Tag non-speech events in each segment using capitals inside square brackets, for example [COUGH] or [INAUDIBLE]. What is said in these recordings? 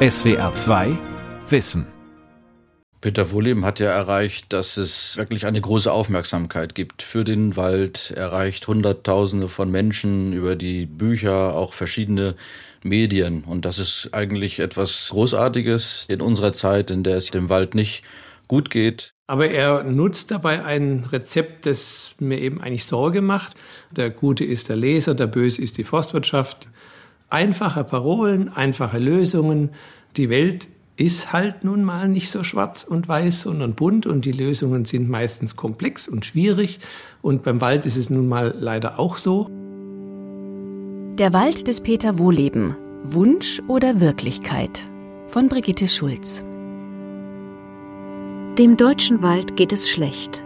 SWR 2 Wissen. Peter Wohleben hat ja erreicht, dass es wirklich eine große Aufmerksamkeit gibt für den Wald, erreicht Hunderttausende von Menschen über die Bücher, auch verschiedene Medien. Und das ist eigentlich etwas Großartiges in unserer Zeit, in der es dem Wald nicht gut geht. Aber er nutzt dabei ein Rezept, das mir eben eigentlich Sorge macht. Der Gute ist der Leser, der Böse ist die Forstwirtschaft. Einfache Parolen, einfache Lösungen. Die Welt ist halt nun mal nicht so schwarz und weiß, sondern bunt und die Lösungen sind meistens komplex und schwierig. Und beim Wald ist es nun mal leider auch so. Der Wald des Peter Wohleben. Wunsch oder Wirklichkeit? Von Brigitte Schulz. Dem deutschen Wald geht es schlecht.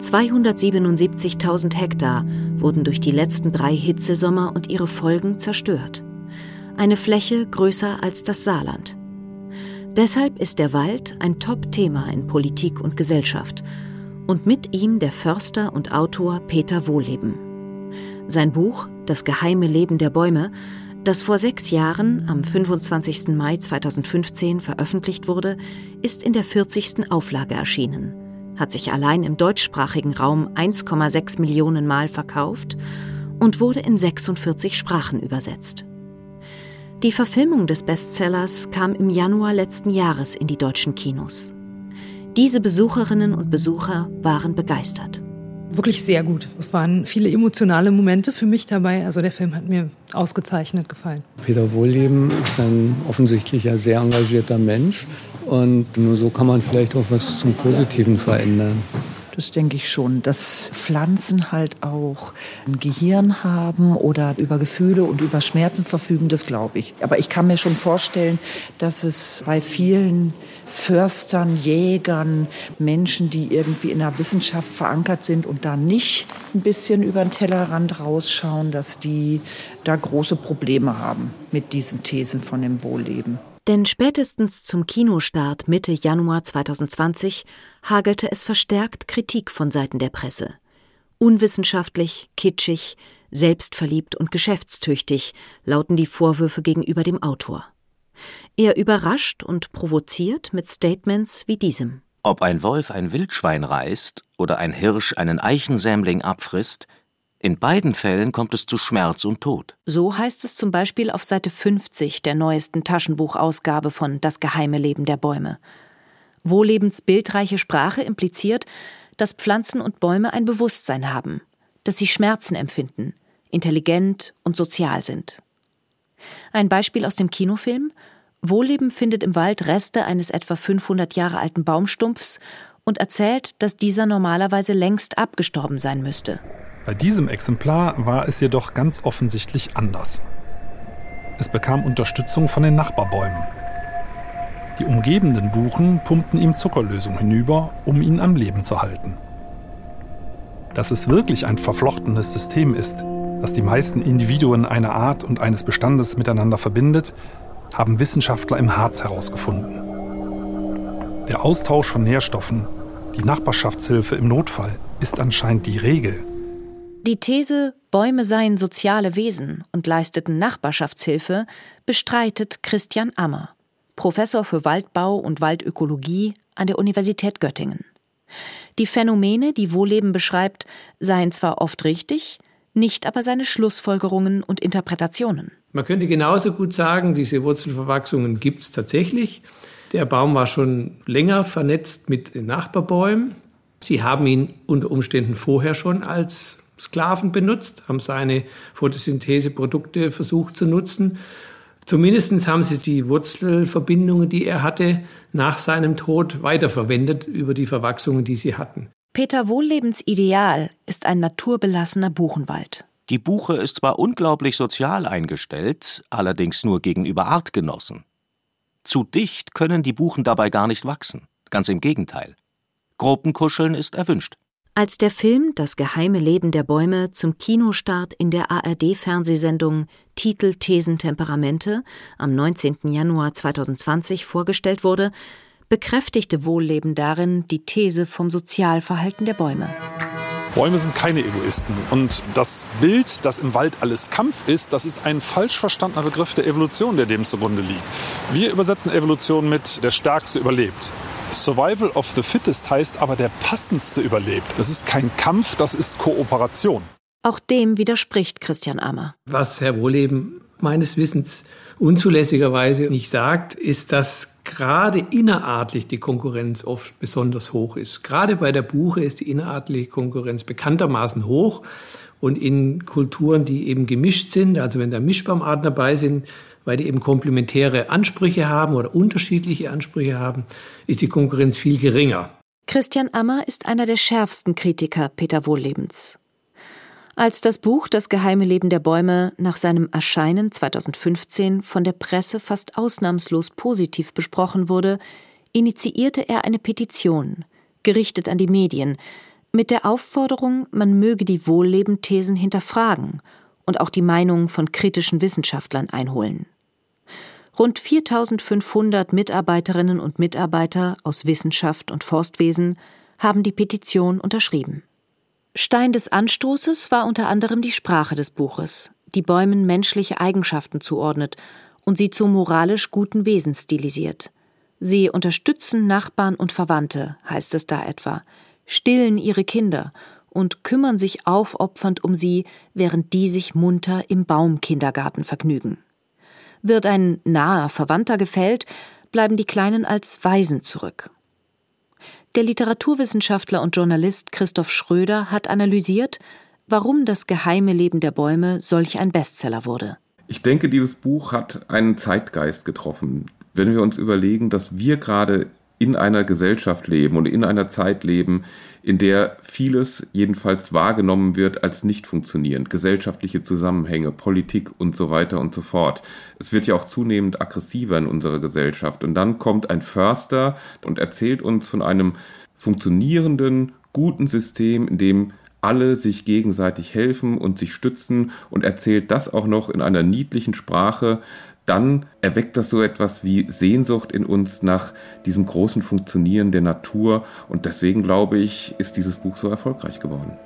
277.000 Hektar wurden durch die letzten drei Hitzesommer und ihre Folgen zerstört eine Fläche größer als das Saarland. Deshalb ist der Wald ein Top-Thema in Politik und Gesellschaft und mit ihm der Förster und Autor Peter Wohleben. Sein Buch Das geheime Leben der Bäume, das vor sechs Jahren am 25. Mai 2015 veröffentlicht wurde, ist in der 40. Auflage erschienen, hat sich allein im deutschsprachigen Raum 1,6 Millionen Mal verkauft und wurde in 46 Sprachen übersetzt. Die Verfilmung des Bestsellers kam im Januar letzten Jahres in die deutschen Kinos. Diese Besucherinnen und Besucher waren begeistert. Wirklich sehr gut. Es waren viele emotionale Momente für mich dabei. Also der Film hat mir ausgezeichnet gefallen. Peter Wohlleben ist ein offensichtlich sehr engagierter Mensch. Und nur so kann man vielleicht auch was zum Positiven verändern. Das denke ich schon, dass Pflanzen halt auch ein Gehirn haben oder über Gefühle und über Schmerzen verfügen, das glaube ich. Aber ich kann mir schon vorstellen, dass es bei vielen Förstern, Jägern, Menschen, die irgendwie in der Wissenschaft verankert sind und da nicht ein bisschen über den Tellerrand rausschauen, dass die da große Probleme haben mit diesen Thesen von dem Wohlleben. Denn spätestens zum Kinostart Mitte Januar 2020 hagelte es verstärkt Kritik von Seiten der Presse. Unwissenschaftlich, kitschig, selbstverliebt und geschäftstüchtig lauten die Vorwürfe gegenüber dem Autor. Er überrascht und provoziert mit Statements wie diesem. Ob ein Wolf ein Wildschwein reißt oder ein Hirsch einen Eichensämling abfrisst, in beiden Fällen kommt es zu Schmerz und Tod. So heißt es zum Beispiel auf Seite 50 der neuesten Taschenbuchausgabe von Das geheime Leben der Bäume. Wohlebens bildreiche Sprache impliziert, dass Pflanzen und Bäume ein Bewusstsein haben, dass sie Schmerzen empfinden, intelligent und sozial sind. Ein Beispiel aus dem Kinofilm Wohlleben findet im Wald Reste eines etwa 500 Jahre alten Baumstumpfs und erzählt, dass dieser normalerweise längst abgestorben sein müsste. Bei diesem Exemplar war es jedoch ganz offensichtlich anders. Es bekam Unterstützung von den Nachbarbäumen. Die umgebenden Buchen pumpten ihm Zuckerlösung hinüber, um ihn am Leben zu halten. Dass es wirklich ein verflochtenes System ist, das die meisten Individuen einer Art und eines Bestandes miteinander verbindet, haben Wissenschaftler im Harz herausgefunden. Der Austausch von Nährstoffen, die Nachbarschaftshilfe im Notfall, ist anscheinend die Regel. Die These, Bäume seien soziale Wesen und leisteten Nachbarschaftshilfe, bestreitet Christian Ammer, Professor für Waldbau und Waldökologie an der Universität Göttingen. Die Phänomene, die Wohleben beschreibt, seien zwar oft richtig, nicht aber seine Schlussfolgerungen und Interpretationen. Man könnte genauso gut sagen, diese Wurzelverwachsungen gibt es tatsächlich. Der Baum war schon länger vernetzt mit Nachbarbäumen. Sie haben ihn unter Umständen vorher schon als Sklaven benutzt, haben seine Photosyntheseprodukte versucht zu nutzen. Zumindest haben sie die Wurzelverbindungen, die er hatte, nach seinem Tod weiterverwendet über die Verwachsungen, die sie hatten. Peter Wohllebens Ideal ist ein naturbelassener Buchenwald. Die Buche ist zwar unglaublich sozial eingestellt, allerdings nur gegenüber Artgenossen. Zu dicht können die Buchen dabei gar nicht wachsen. Ganz im Gegenteil. Gruppenkuscheln ist erwünscht. Als der Film Das geheime Leben der Bäume zum Kinostart in der ARD-Fernsehsendung Titel Thesen Temperamente am 19. Januar 2020 vorgestellt wurde, bekräftigte Wohlleben darin die These vom Sozialverhalten der Bäume. Bäume sind keine Egoisten. Und das Bild, dass im Wald alles Kampf ist, das ist ein falsch verstandener Begriff der Evolution, der dem zugrunde liegt. Wir übersetzen Evolution mit der Stärkste überlebt. Survival of the Fittest heißt aber der Passendste überlebt. Das ist kein Kampf, das ist Kooperation. Auch dem widerspricht Christian Ammer. Was Herr Wohleben meines Wissens unzulässigerweise nicht sagt, ist, dass gerade innerartlich die Konkurrenz oft besonders hoch ist. Gerade bei der Buche ist die innerartliche Konkurrenz bekanntermaßen hoch. Und in Kulturen, die eben gemischt sind, also wenn da Mischbaumarten dabei sind, weil die eben komplementäre Ansprüche haben oder unterschiedliche Ansprüche haben, ist die Konkurrenz viel geringer. Christian Ammer ist einer der schärfsten Kritiker Peter Wohllebens. Als das Buch Das geheime Leben der Bäume nach seinem Erscheinen 2015 von der Presse fast ausnahmslos positiv besprochen wurde, initiierte er eine Petition, gerichtet an die Medien, mit der Aufforderung, man möge die Wohlleben-Thesen hinterfragen und auch die Meinungen von kritischen Wissenschaftlern einholen. Rund 4500 Mitarbeiterinnen und Mitarbeiter aus Wissenschaft und Forstwesen haben die Petition unterschrieben. Stein des Anstoßes war unter anderem die Sprache des Buches, die Bäumen menschliche Eigenschaften zuordnet und sie zu moralisch guten Wesen stilisiert. Sie unterstützen Nachbarn und Verwandte, heißt es da etwa, stillen ihre Kinder und kümmern sich aufopfernd um sie, während die sich munter im Baumkindergarten vergnügen. Wird ein naher Verwandter gefällt, bleiben die Kleinen als Waisen zurück der Literaturwissenschaftler und Journalist Christoph Schröder hat analysiert, warum das geheime Leben der Bäume solch ein Bestseller wurde. Ich denke, dieses Buch hat einen Zeitgeist getroffen. Wenn wir uns überlegen, dass wir gerade in einer Gesellschaft leben und in einer Zeit leben, in der vieles jedenfalls wahrgenommen wird als nicht funktionierend. Gesellschaftliche Zusammenhänge, Politik und so weiter und so fort. Es wird ja auch zunehmend aggressiver in unserer Gesellschaft. Und dann kommt ein Förster und erzählt uns von einem funktionierenden, guten System, in dem alle sich gegenseitig helfen und sich stützen und erzählt das auch noch in einer niedlichen Sprache, dann erweckt das so etwas wie Sehnsucht in uns nach diesem großen Funktionieren der Natur. Und deswegen glaube ich, ist dieses Buch so erfolgreich geworden.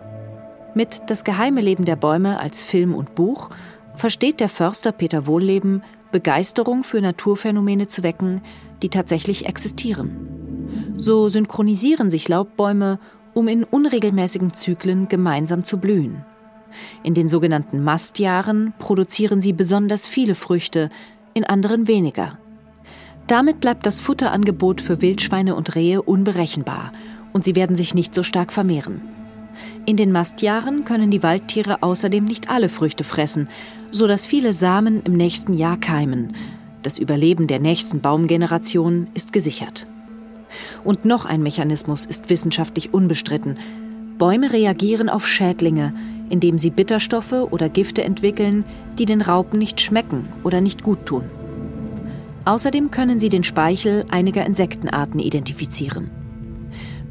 Mit Das geheime Leben der Bäume als Film und Buch versteht der Förster Peter Wohlleben, Begeisterung für Naturphänomene zu wecken, die tatsächlich existieren. So synchronisieren sich Laubbäume, um in unregelmäßigen Zyklen gemeinsam zu blühen. In den sogenannten Mastjahren produzieren sie besonders viele Früchte, in anderen weniger. Damit bleibt das Futterangebot für Wildschweine und Rehe unberechenbar und sie werden sich nicht so stark vermehren. In den Mastjahren können die Waldtiere außerdem nicht alle Früchte fressen, so dass viele Samen im nächsten Jahr keimen. Das Überleben der nächsten Baumgeneration ist gesichert. Und noch ein Mechanismus ist wissenschaftlich unbestritten. Bäume reagieren auf Schädlinge, indem sie Bitterstoffe oder Gifte entwickeln, die den Raupen nicht schmecken oder nicht gut tun. Außerdem können sie den Speichel einiger Insektenarten identifizieren.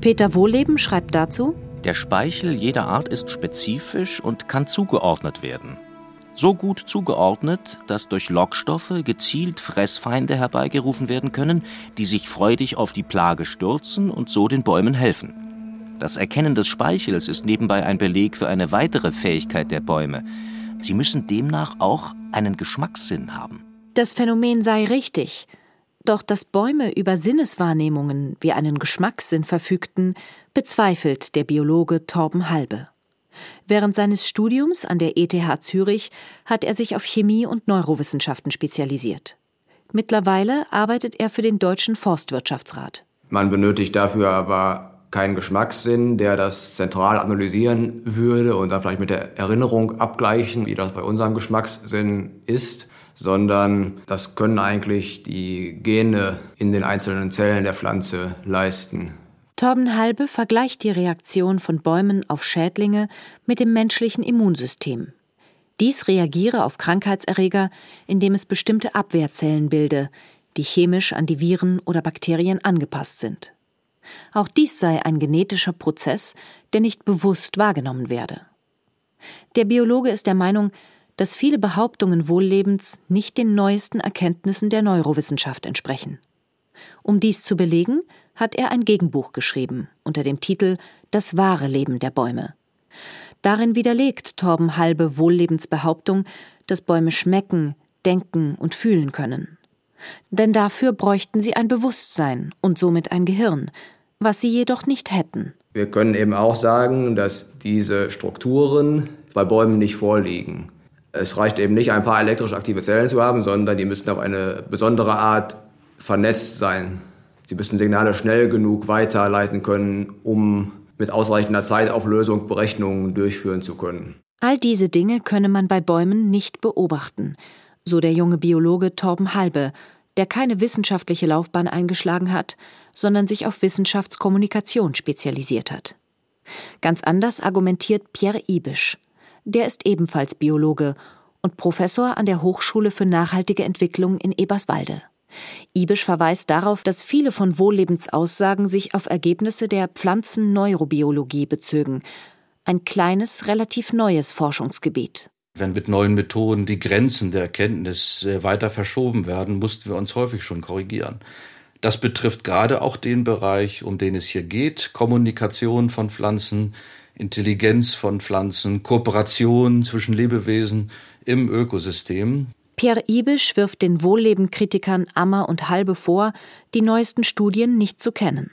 Peter Wohleben schreibt dazu, der Speichel jeder Art ist spezifisch und kann zugeordnet werden. So gut zugeordnet, dass durch Lockstoffe gezielt Fressfeinde herbeigerufen werden können, die sich freudig auf die Plage stürzen und so den Bäumen helfen. Das Erkennen des Speichels ist nebenbei ein Beleg für eine weitere Fähigkeit der Bäume. Sie müssen demnach auch einen Geschmackssinn haben. Das Phänomen sei richtig. Doch dass Bäume über Sinneswahrnehmungen wie einen Geschmackssinn verfügten, bezweifelt der Biologe Torben Halbe. Während seines Studiums an der ETH Zürich hat er sich auf Chemie und Neurowissenschaften spezialisiert. Mittlerweile arbeitet er für den Deutschen Forstwirtschaftsrat. Man benötigt dafür aber keinen Geschmackssinn, der das zentral analysieren würde und dann vielleicht mit der Erinnerung abgleichen, wie das bei unserem Geschmackssinn ist, sondern das können eigentlich die Gene in den einzelnen Zellen der Pflanze leisten. Torben Halbe vergleicht die Reaktion von Bäumen auf Schädlinge mit dem menschlichen Immunsystem. Dies reagiere auf Krankheitserreger, indem es bestimmte Abwehrzellen bilde, die chemisch an die Viren oder Bakterien angepasst sind. Auch dies sei ein genetischer Prozess, der nicht bewusst wahrgenommen werde. Der Biologe ist der Meinung, dass viele Behauptungen Wohllebens nicht den neuesten Erkenntnissen der Neurowissenschaft entsprechen. Um dies zu belegen, hat er ein Gegenbuch geschrieben unter dem Titel Das wahre Leben der Bäume. Darin widerlegt Torben Halbe Wohllebens Behauptung, dass Bäume schmecken, denken und fühlen können. Denn dafür bräuchten sie ein Bewusstsein und somit ein Gehirn, was sie jedoch nicht hätten. Wir können eben auch sagen, dass diese Strukturen bei Bäumen nicht vorliegen. Es reicht eben nicht, ein paar elektrisch aktive Zellen zu haben, sondern die müssen auf eine besondere Art vernetzt sein. Sie müssen Signale schnell genug weiterleiten können, um mit ausreichender Zeitauflösung Berechnungen durchführen zu können. All diese Dinge könne man bei Bäumen nicht beobachten, so der junge Biologe Torben Halbe, der keine wissenschaftliche Laufbahn eingeschlagen hat, sondern sich auf Wissenschaftskommunikation spezialisiert hat. Ganz anders argumentiert Pierre Ibisch. Der ist ebenfalls Biologe und Professor an der Hochschule für nachhaltige Entwicklung in Eberswalde. Ibisch verweist darauf, dass viele von Wohllebens Aussagen sich auf Ergebnisse der Pflanzenneurobiologie bezögen, ein kleines, relativ neues Forschungsgebiet. Wenn mit neuen Methoden die Grenzen der Erkenntnis weiter verschoben werden, mussten wir uns häufig schon korrigieren. Das betrifft gerade auch den Bereich, um den es hier geht, Kommunikation von Pflanzen, Intelligenz von Pflanzen, Kooperation zwischen Lebewesen im Ökosystem. Pierre Ibisch wirft den Wohlleben-Kritikern Ammer und Halbe vor, die neuesten Studien nicht zu kennen.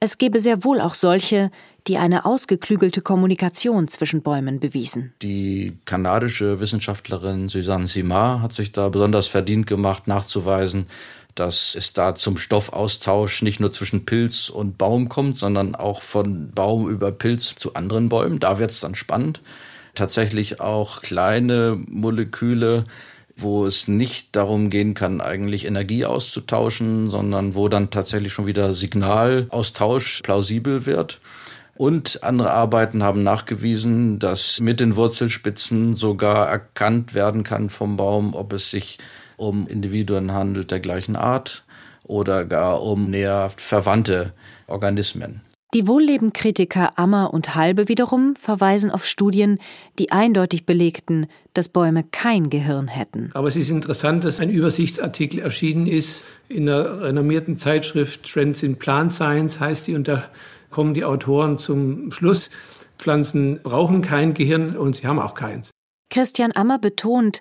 Es gebe sehr wohl auch solche, die eine ausgeklügelte Kommunikation zwischen Bäumen bewiesen. Die kanadische Wissenschaftlerin Suzanne Simard hat sich da besonders verdient gemacht, nachzuweisen, dass es da zum Stoffaustausch nicht nur zwischen Pilz und Baum kommt, sondern auch von Baum über Pilz zu anderen Bäumen. Da wird es dann spannend. Tatsächlich auch kleine Moleküle wo es nicht darum gehen kann, eigentlich Energie auszutauschen, sondern wo dann tatsächlich schon wieder Signalaustausch plausibel wird. Und andere Arbeiten haben nachgewiesen, dass mit den Wurzelspitzen sogar erkannt werden kann vom Baum, ob es sich um Individuen handelt der gleichen Art oder gar um näher verwandte Organismen. Die Wohlleben-Kritiker Ammer und Halbe wiederum verweisen auf Studien, die eindeutig belegten, dass Bäume kein Gehirn hätten. Aber es ist interessant, dass ein Übersichtsartikel erschienen ist in einer renommierten Zeitschrift Trends in Plant Science heißt die und da kommen die Autoren zum Schluss, Pflanzen brauchen kein Gehirn und sie haben auch keins. Christian Ammer betont,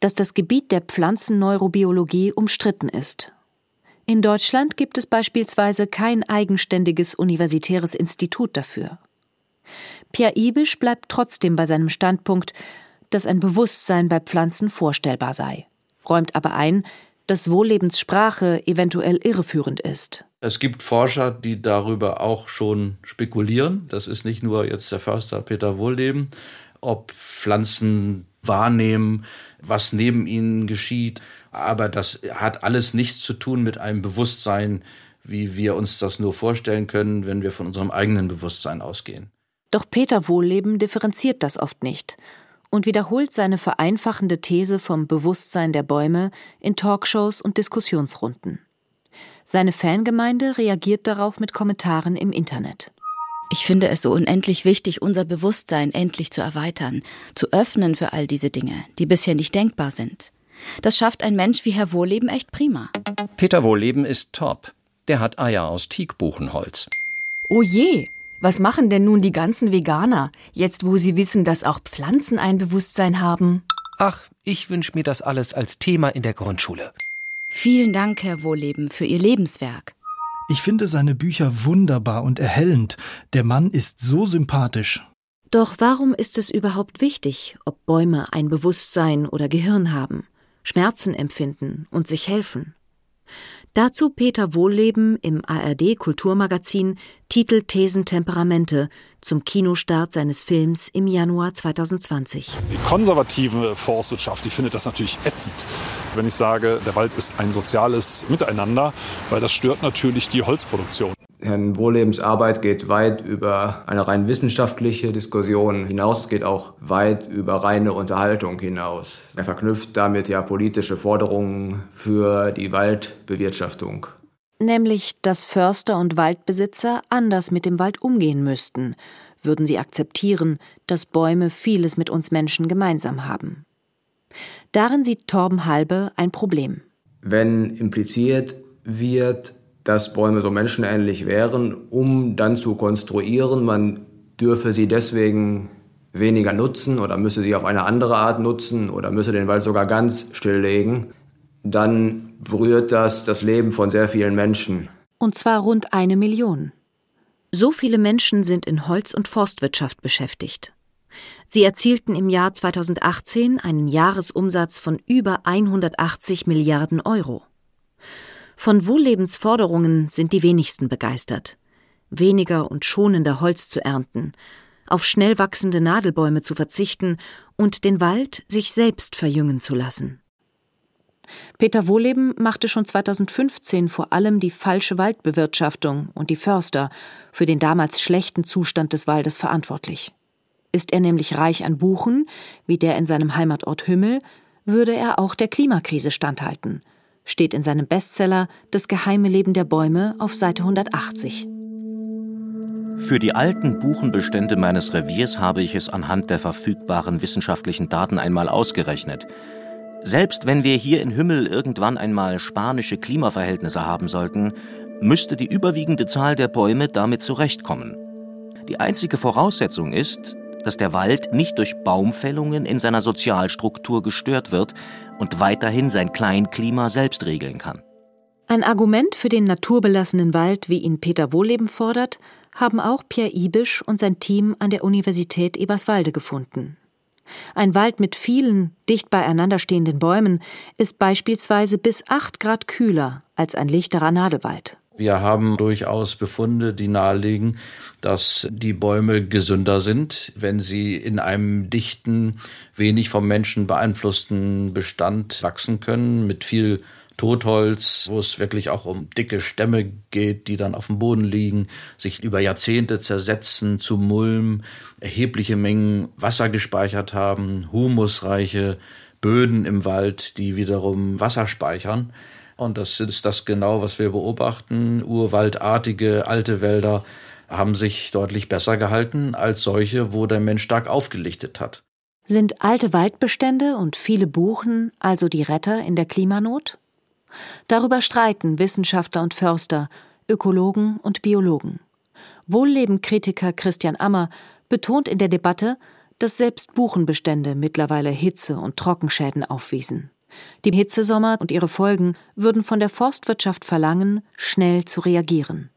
dass das Gebiet der Pflanzenneurobiologie umstritten ist in Deutschland gibt es beispielsweise kein eigenständiges universitäres Institut dafür. Pierre Ibisch bleibt trotzdem bei seinem Standpunkt, dass ein Bewusstsein bei Pflanzen vorstellbar sei, räumt aber ein, dass Wohllebens Sprache eventuell irreführend ist. Es gibt Forscher, die darüber auch schon spekulieren. Das ist nicht nur jetzt der Förster Peter Wohlleben, ob Pflanzen wahrnehmen, was neben ihnen geschieht. Aber das hat alles nichts zu tun mit einem Bewusstsein, wie wir uns das nur vorstellen können, wenn wir von unserem eigenen Bewusstsein ausgehen. Doch Peter Wohlleben differenziert das oft nicht und wiederholt seine vereinfachende These vom Bewusstsein der Bäume in Talkshows und Diskussionsrunden. Seine Fangemeinde reagiert darauf mit Kommentaren im Internet. Ich finde es so unendlich wichtig, unser Bewusstsein endlich zu erweitern, zu öffnen für all diese Dinge, die bisher nicht denkbar sind. Das schafft ein Mensch wie Herr Wohlleben echt prima. Peter Wohlleben ist top. Der hat Eier aus Teakbuchenholz. Oh je, was machen denn nun die ganzen Veganer, jetzt wo sie wissen, dass auch Pflanzen ein Bewusstsein haben? Ach, ich wünsche mir das alles als Thema in der Grundschule. Vielen Dank, Herr Wohlleben, für Ihr Lebenswerk. Ich finde seine Bücher wunderbar und erhellend. Der Mann ist so sympathisch. Doch warum ist es überhaupt wichtig, ob Bäume ein Bewusstsein oder Gehirn haben, Schmerzen empfinden und sich helfen? Dazu Peter Wohlleben im ARD Kulturmagazin Titel Thesen Temperamente zum Kinostart seines Films im Januar 2020. Die konservative Forstwirtschaft, die findet das natürlich ätzend, wenn ich sage, der Wald ist ein soziales Miteinander, weil das stört natürlich die Holzproduktion. Herrn Wohllebens Arbeit geht weit über eine rein wissenschaftliche Diskussion hinaus. Es geht auch weit über reine Unterhaltung hinaus. Er verknüpft damit ja politische Forderungen für die Waldbewirtschaftung. Nämlich, dass Förster und Waldbesitzer anders mit dem Wald umgehen müssten, würden sie akzeptieren, dass Bäume vieles mit uns Menschen gemeinsam haben. Darin sieht Torben Halbe ein Problem. Wenn impliziert wird, dass Bäume so menschenähnlich wären, um dann zu konstruieren, man dürfe sie deswegen weniger nutzen oder müsse sie auf eine andere Art nutzen oder müsse den Wald sogar ganz stilllegen, dann berührt das das Leben von sehr vielen Menschen. Und zwar rund eine Million. So viele Menschen sind in Holz- und Forstwirtschaft beschäftigt. Sie erzielten im Jahr 2018 einen Jahresumsatz von über 180 Milliarden Euro. Von Wohllebensforderungen sind die wenigsten begeistert. Weniger und schonender Holz zu ernten, auf schnell wachsende Nadelbäume zu verzichten und den Wald sich selbst verjüngen zu lassen. Peter Wohleben machte schon 2015 vor allem die falsche Waldbewirtschaftung und die Förster für den damals schlechten Zustand des Waldes verantwortlich. Ist er nämlich reich an Buchen, wie der in seinem Heimatort Hümmel, würde er auch der Klimakrise standhalten, steht in seinem Bestseller Das geheime Leben der Bäume auf Seite 180. Für die alten Buchenbestände meines Reviers habe ich es anhand der verfügbaren wissenschaftlichen Daten einmal ausgerechnet. Selbst wenn wir hier in Hümmel irgendwann einmal spanische Klimaverhältnisse haben sollten, müsste die überwiegende Zahl der Bäume damit zurechtkommen. Die einzige Voraussetzung ist, dass der Wald nicht durch Baumfällungen in seiner Sozialstruktur gestört wird und weiterhin sein Kleinklima selbst regeln kann. Ein Argument für den naturbelassenen Wald, wie ihn Peter Wohleben fordert, haben auch Pierre Ibisch und sein Team an der Universität Eberswalde gefunden. Ein Wald mit vielen, dicht beieinander stehenden Bäumen ist beispielsweise bis 8 Grad kühler als ein lichterer Nadelwald. Wir haben durchaus Befunde, die nahelegen, dass die Bäume gesünder sind, wenn sie in einem dichten, wenig vom Menschen beeinflussten Bestand wachsen können, mit viel Totholz, wo es wirklich auch um dicke Stämme geht, die dann auf dem Boden liegen, sich über Jahrzehnte zersetzen zu Mulm, erhebliche Mengen Wasser gespeichert haben, humusreiche Böden im Wald, die wiederum Wasser speichern. Und das ist das genau, was wir beobachten. Urwaldartige alte Wälder haben sich deutlich besser gehalten als solche, wo der Mensch stark aufgelichtet hat. Sind alte Waldbestände und viele Buchen also die Retter in der Klimanot? Darüber streiten Wissenschaftler und Förster, Ökologen und Biologen. Wohllebenkritiker Christian Ammer betont in der Debatte, dass selbst Buchenbestände mittlerweile Hitze- und Trockenschäden aufwiesen. Die Hitzesommer und ihre Folgen würden von der Forstwirtschaft verlangen, schnell zu reagieren.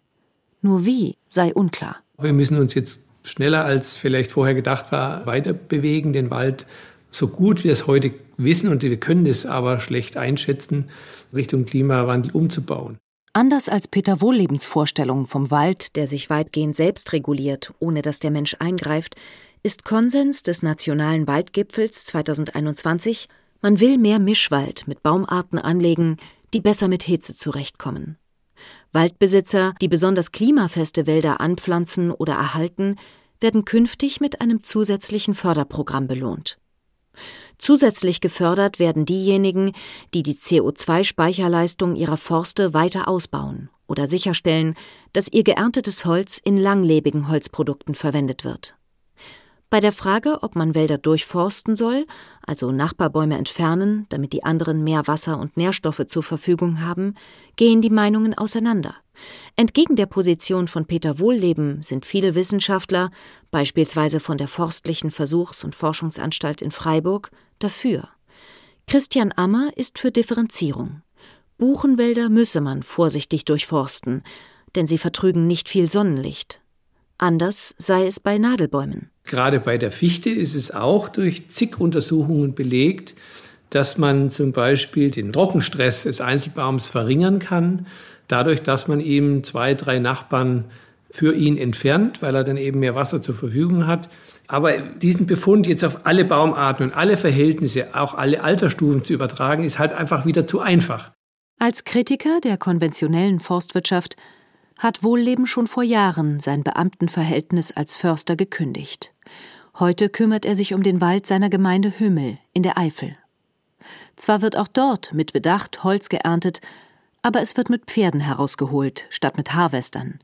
Nur wie sei unklar. Wir müssen uns jetzt schneller als vielleicht vorher gedacht war, weiter bewegen, den Wald so gut wir es heute wissen und wir können es aber schlecht einschätzen, Richtung Klimawandel umzubauen. Anders als Peter Wohllebens Vorstellung vom Wald, der sich weitgehend selbst reguliert, ohne dass der Mensch eingreift, ist Konsens des Nationalen Waldgipfels 2021, man will mehr Mischwald mit Baumarten anlegen, die besser mit Hitze zurechtkommen. Waldbesitzer, die besonders klimafeste Wälder anpflanzen oder erhalten, werden künftig mit einem zusätzlichen Förderprogramm belohnt. Zusätzlich gefördert werden diejenigen, die die CO2-Speicherleistung ihrer Forste weiter ausbauen oder sicherstellen, dass ihr geerntetes Holz in langlebigen Holzprodukten verwendet wird. Bei der Frage, ob man Wälder durchforsten soll, also Nachbarbäume entfernen, damit die anderen mehr Wasser und Nährstoffe zur Verfügung haben, gehen die Meinungen auseinander. Entgegen der Position von Peter Wohlleben sind viele Wissenschaftler, beispielsweise von der Forstlichen Versuchs- und Forschungsanstalt in Freiburg, dafür. Christian Ammer ist für Differenzierung. Buchenwälder müsse man vorsichtig durchforsten, denn sie vertrügen nicht viel Sonnenlicht. Anders sei es bei Nadelbäumen. Gerade bei der Fichte ist es auch durch zig Untersuchungen belegt, dass man zum Beispiel den Trockenstress des Einzelbaums verringern kann, dadurch, dass man eben zwei, drei Nachbarn für ihn entfernt, weil er dann eben mehr Wasser zur Verfügung hat. Aber diesen Befund jetzt auf alle Baumarten und alle Verhältnisse, auch alle Altersstufen zu übertragen, ist halt einfach wieder zu einfach. Als Kritiker der konventionellen Forstwirtschaft hat Wohlleben schon vor Jahren sein Beamtenverhältnis als Förster gekündigt. Heute kümmert er sich um den Wald seiner Gemeinde Hümmel in der Eifel. Zwar wird auch dort mit Bedacht Holz geerntet, aber es wird mit Pferden herausgeholt, statt mit Harvestern.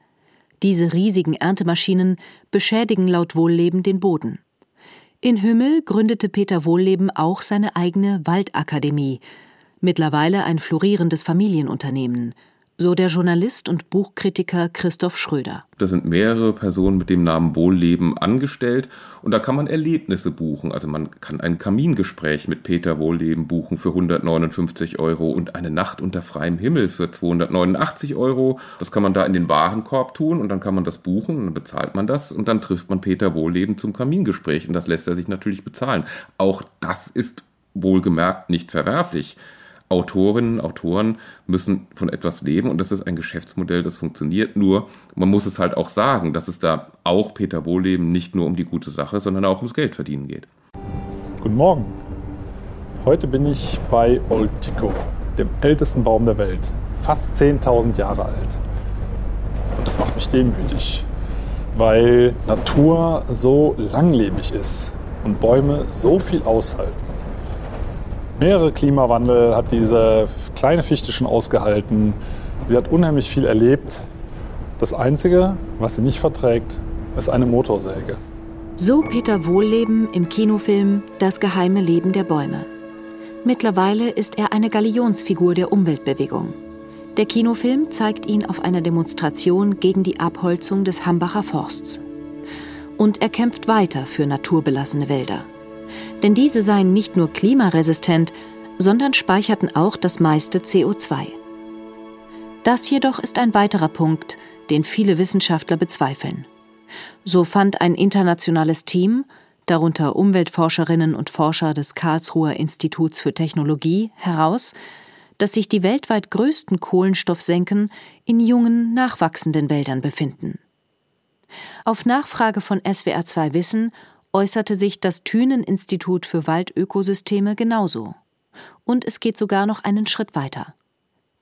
Diese riesigen Erntemaschinen beschädigen laut Wohlleben den Boden. In Hümmel gründete Peter Wohlleben auch seine eigene Waldakademie, mittlerweile ein florierendes Familienunternehmen, so der Journalist und Buchkritiker Christoph Schröder. Da sind mehrere Personen mit dem Namen Wohlleben angestellt und da kann man Erlebnisse buchen. Also man kann ein Kamingespräch mit Peter Wohlleben buchen für 159 Euro und eine Nacht unter freiem Himmel für 289 Euro. Das kann man da in den Warenkorb tun und dann kann man das buchen und dann bezahlt man das und dann trifft man Peter Wohlleben zum Kamingespräch und das lässt er sich natürlich bezahlen. Auch das ist wohlgemerkt nicht verwerflich. Autorinnen, Autoren müssen von etwas leben und das ist ein Geschäftsmodell, das funktioniert. Nur, man muss es halt auch sagen, dass es da auch Peter Wohleben nicht nur um die gute Sache, sondern auch ums Geldverdienen geht. Guten Morgen. Heute bin ich bei Old Tico, dem ältesten Baum der Welt. Fast 10.000 Jahre alt. Und das macht mich demütig, weil Natur so langlebig ist und Bäume so viel aushalten mehrere Klimawandel hat diese kleine Fichte schon ausgehalten. Sie hat unheimlich viel erlebt. Das Einzige, was sie nicht verträgt, ist eine Motorsäge. So Peter Wohlleben im Kinofilm Das geheime Leben der Bäume. Mittlerweile ist er eine Galionsfigur der Umweltbewegung. Der Kinofilm zeigt ihn auf einer Demonstration gegen die Abholzung des Hambacher Forsts. Und er kämpft weiter für naturbelassene Wälder denn diese seien nicht nur klimaresistent, sondern speicherten auch das meiste CO2. Das jedoch ist ein weiterer Punkt, den viele Wissenschaftler bezweifeln. So fand ein internationales Team, darunter Umweltforscherinnen und Forscher des Karlsruher Instituts für Technologie, heraus, dass sich die weltweit größten Kohlenstoffsenken in jungen, nachwachsenden Wäldern befinden. Auf Nachfrage von SWR2 Wissen äußerte sich das Thünen-Institut für Waldökosysteme genauso. Und es geht sogar noch einen Schritt weiter.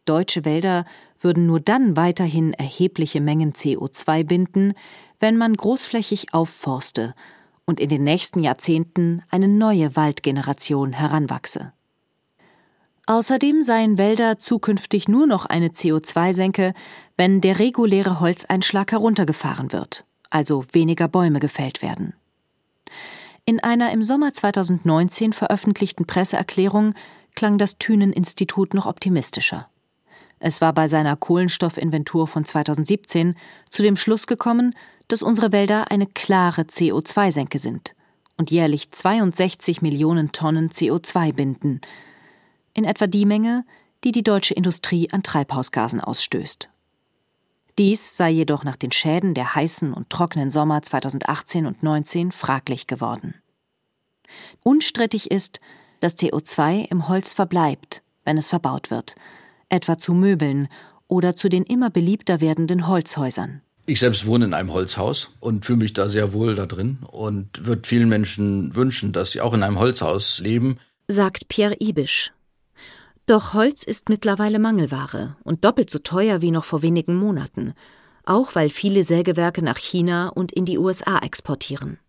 Deutsche Wälder würden nur dann weiterhin erhebliche Mengen CO2 binden, wenn man großflächig aufforste und in den nächsten Jahrzehnten eine neue Waldgeneration heranwachse. Außerdem seien Wälder zukünftig nur noch eine CO2-Senke, wenn der reguläre Holzeinschlag heruntergefahren wird, also weniger Bäume gefällt werden. In einer im Sommer 2019 veröffentlichten Presseerklärung klang das Thünen-Institut noch optimistischer. Es war bei seiner Kohlenstoffinventur von 2017 zu dem Schluss gekommen, dass unsere Wälder eine klare CO2-Senke sind und jährlich 62 Millionen Tonnen CO2 binden. In etwa die Menge, die die deutsche Industrie an Treibhausgasen ausstößt. Dies sei jedoch nach den Schäden der heißen und trockenen Sommer 2018 und 19 fraglich geworden. Unstrittig ist, dass CO2 im Holz verbleibt, wenn es verbaut wird, etwa zu Möbeln oder zu den immer beliebter werdenden Holzhäusern. Ich selbst wohne in einem Holzhaus und fühle mich da sehr wohl da drin und würde vielen Menschen wünschen, dass sie auch in einem Holzhaus leben. Sagt Pierre Ibisch, doch Holz ist mittlerweile Mangelware und doppelt so teuer wie noch vor wenigen Monaten, auch weil viele Sägewerke nach China und in die USA exportieren.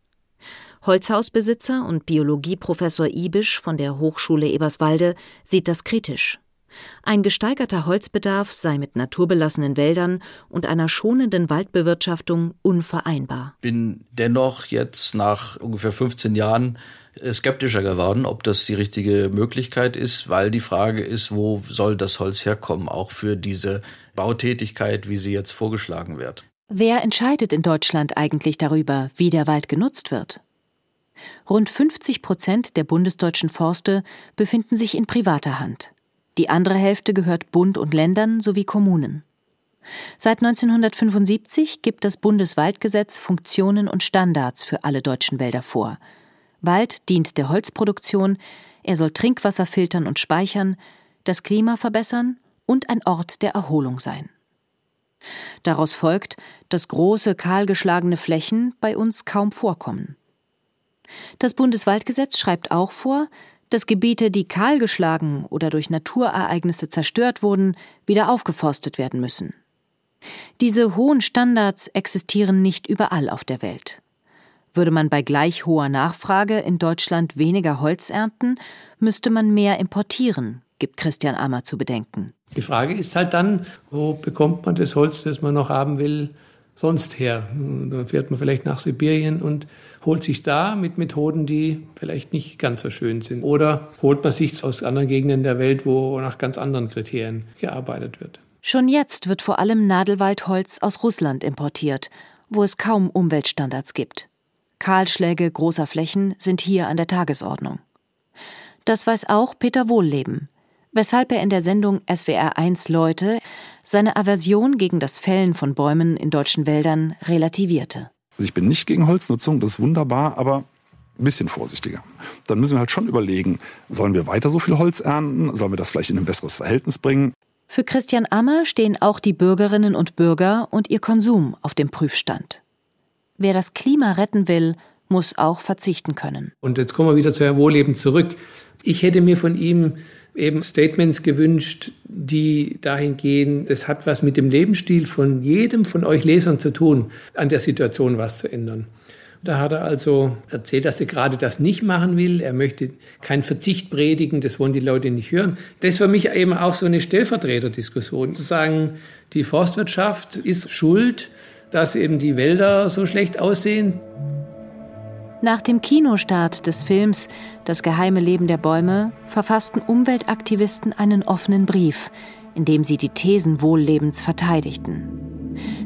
Holzhausbesitzer und Biologieprofessor Ibisch von der Hochschule Eberswalde sieht das kritisch. Ein gesteigerter Holzbedarf sei mit naturbelassenen Wäldern und einer schonenden Waldbewirtschaftung unvereinbar. Bin dennoch jetzt nach ungefähr 15 Jahren skeptischer geworden, ob das die richtige Möglichkeit ist, weil die Frage ist, wo soll das Holz herkommen, auch für diese Bautätigkeit, wie sie jetzt vorgeschlagen wird. Wer entscheidet in Deutschland eigentlich darüber, wie der Wald genutzt wird? Rund 50 Prozent der bundesdeutschen Forste befinden sich in privater Hand. Die andere Hälfte gehört Bund und Ländern sowie Kommunen. Seit 1975 gibt das Bundeswaldgesetz Funktionen und Standards für alle deutschen Wälder vor. Wald dient der Holzproduktion, er soll Trinkwasser filtern und speichern, das Klima verbessern und ein Ort der Erholung sein. Daraus folgt, dass große, kahlgeschlagene Flächen bei uns kaum vorkommen. Das Bundeswaldgesetz schreibt auch vor, dass Gebiete, die kahlgeschlagen oder durch Naturereignisse zerstört wurden, wieder aufgeforstet werden müssen. Diese hohen Standards existieren nicht überall auf der Welt. Würde man bei gleich hoher Nachfrage in Deutschland weniger Holz ernten, müsste man mehr importieren, gibt Christian Ammer zu bedenken. Die Frage ist halt dann, wo bekommt man das Holz, das man noch haben will, sonst her? Da fährt man vielleicht nach Sibirien und holt sich da mit Methoden, die vielleicht nicht ganz so schön sind. Oder holt man sich aus anderen Gegenden der Welt, wo nach ganz anderen Kriterien gearbeitet wird. Schon jetzt wird vor allem Nadelwaldholz aus Russland importiert, wo es kaum Umweltstandards gibt. Kahlschläge großer Flächen sind hier an der Tagesordnung. Das weiß auch Peter Wohlleben, weshalb er in der Sendung SWR 1 Leute seine Aversion gegen das Fällen von Bäumen in deutschen Wäldern relativierte. Also ich bin nicht gegen Holznutzung, das ist wunderbar, aber ein bisschen vorsichtiger. Dann müssen wir halt schon überlegen, sollen wir weiter so viel Holz ernten? Sollen wir das vielleicht in ein besseres Verhältnis bringen? Für Christian Ammer stehen auch die Bürgerinnen und Bürger und ihr Konsum auf dem Prüfstand. Wer das Klima retten will, muss auch verzichten können. Und jetzt kommen wir wieder zu Herrn Wohleben zurück. Ich hätte mir von ihm eben Statements gewünscht, die dahin gehen, es hat was mit dem Lebensstil von jedem von euch Lesern zu tun, an der Situation was zu ändern. Da hat er also erzählt, dass er gerade das nicht machen will. Er möchte keinen Verzicht predigen, das wollen die Leute nicht hören. Das ist für mich eben auch so eine Stellvertreterdiskussion. Zu sagen, die Forstwirtschaft ist schuld, dass eben die Wälder so schlecht aussehen. Nach dem Kinostart des Films Das geheime Leben der Bäume verfassten Umweltaktivisten einen offenen Brief, in dem sie die Thesen Wohllebens verteidigten.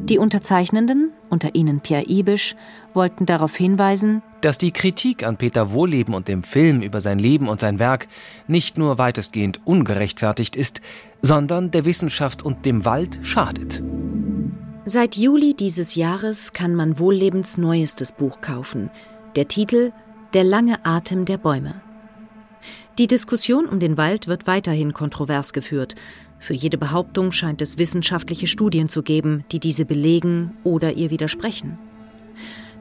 Die Unterzeichnenden, unter ihnen Pierre Ibisch, wollten darauf hinweisen, dass die Kritik an Peter Wohlleben und dem Film über sein Leben und sein Werk nicht nur weitestgehend ungerechtfertigt ist, sondern der Wissenschaft und dem Wald schadet. Seit Juli dieses Jahres kann man Wohllebens neuestes Buch kaufen. Der Titel Der lange Atem der Bäume. Die Diskussion um den Wald wird weiterhin kontrovers geführt. Für jede Behauptung scheint es wissenschaftliche Studien zu geben, die diese belegen oder ihr widersprechen.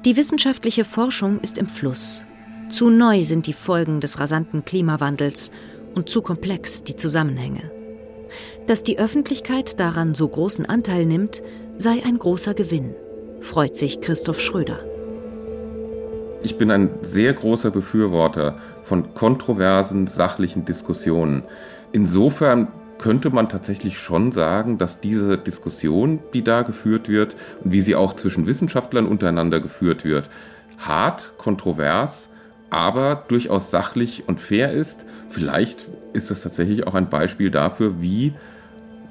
Die wissenschaftliche Forschung ist im Fluss. Zu neu sind die Folgen des rasanten Klimawandels und zu komplex die Zusammenhänge. Dass die Öffentlichkeit daran so großen Anteil nimmt, sei ein großer Gewinn, freut sich Christoph Schröder. Ich bin ein sehr großer Befürworter von kontroversen, sachlichen Diskussionen. Insofern könnte man tatsächlich schon sagen, dass diese Diskussion, die da geführt wird und wie sie auch zwischen Wissenschaftlern untereinander geführt wird, hart, kontrovers, aber durchaus sachlich und fair ist. Vielleicht ist das tatsächlich auch ein Beispiel dafür, wie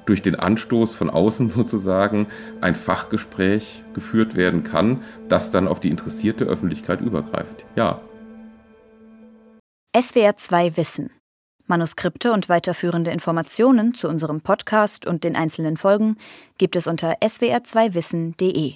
durch den Anstoß von außen [LAUGHS] sozusagen ein Fachgespräch geführt werden kann, das dann auf die interessierte Öffentlichkeit übergreift. Ja. SWR 2 Wissen. Manuskripte und weiterführende Informationen zu unserem Podcast und den einzelnen Folgen gibt es unter swr2wissen.de.